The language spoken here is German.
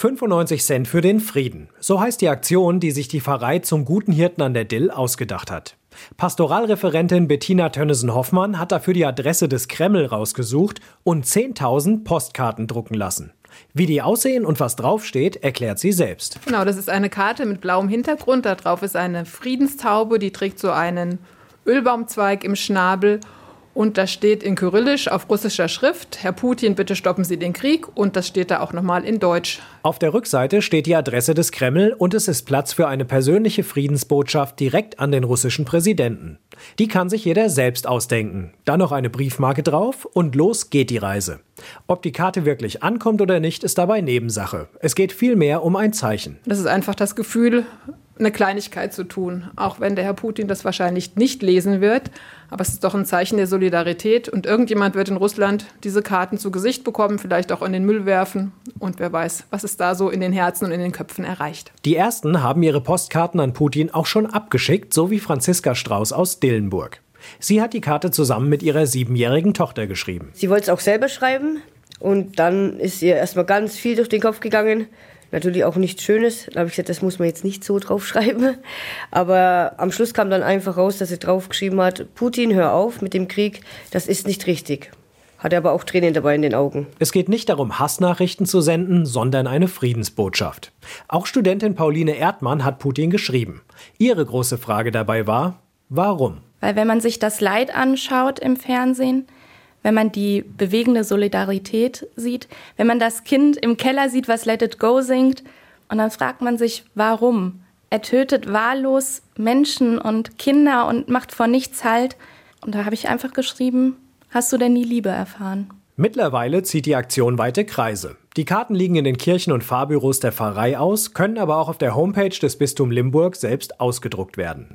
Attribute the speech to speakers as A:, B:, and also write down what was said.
A: 95 Cent für den Frieden. So heißt die Aktion, die sich die Pfarrei zum guten Hirten an der Dill ausgedacht hat. Pastoralreferentin Bettina Tönnesen-Hoffmann hat dafür die Adresse des Kreml rausgesucht und 10.000 Postkarten drucken lassen. Wie die aussehen und was draufsteht, erklärt sie selbst.
B: Genau, das ist eine Karte mit blauem Hintergrund. Da drauf ist eine Friedenstaube, die trägt so einen Ölbaumzweig im Schnabel und da steht in Kyrillisch auf russischer Schrift, Herr Putin, bitte stoppen Sie den Krieg. Und das steht da auch nochmal in Deutsch.
A: Auf der Rückseite steht die Adresse des Kreml und es ist Platz für eine persönliche Friedensbotschaft direkt an den russischen Präsidenten. Die kann sich jeder selbst ausdenken. Dann noch eine Briefmarke drauf und los geht die Reise. Ob die Karte wirklich ankommt oder nicht, ist dabei Nebensache. Es geht vielmehr um ein Zeichen.
B: Das ist einfach das Gefühl, eine Kleinigkeit zu tun, auch wenn der Herr Putin das wahrscheinlich nicht lesen wird. Aber es ist doch ein Zeichen der Solidarität und irgendjemand wird in Russland diese Karten zu Gesicht bekommen, vielleicht auch in den Müll werfen und wer weiß, was es da so in den Herzen und in den Köpfen erreicht.
A: Die ersten haben ihre Postkarten an Putin auch schon abgeschickt, so wie Franziska Strauß aus Dillenburg. Sie hat die Karte zusammen mit ihrer siebenjährigen Tochter geschrieben.
C: Sie wollte es auch selber schreiben und dann ist ihr erstmal ganz viel durch den Kopf gegangen natürlich auch nichts Schönes. Da habe ich gesagt, das muss man jetzt nicht so draufschreiben. Aber am Schluss kam dann einfach raus, dass sie draufgeschrieben hat, Putin, hör auf mit dem Krieg, das ist nicht richtig. Hat er aber auch Tränen dabei in den Augen.
A: Es geht nicht darum, Hassnachrichten zu senden, sondern eine Friedensbotschaft. Auch Studentin Pauline Erdmann hat Putin geschrieben. Ihre große Frage dabei war, warum?
D: Weil wenn man sich das Leid anschaut im Fernsehen, wenn man die bewegende Solidarität sieht, wenn man das Kind im Keller sieht, was Let It Go singt, und dann fragt man sich, warum? Er tötet wahllos Menschen und Kinder und macht vor nichts Halt. Und da habe ich einfach geschrieben, hast du denn nie Liebe erfahren?
A: Mittlerweile zieht die Aktion weite Kreise. Die Karten liegen in den Kirchen und Fahrbüros der Pfarrei aus, können aber auch auf der Homepage des Bistum Limburg selbst ausgedruckt werden.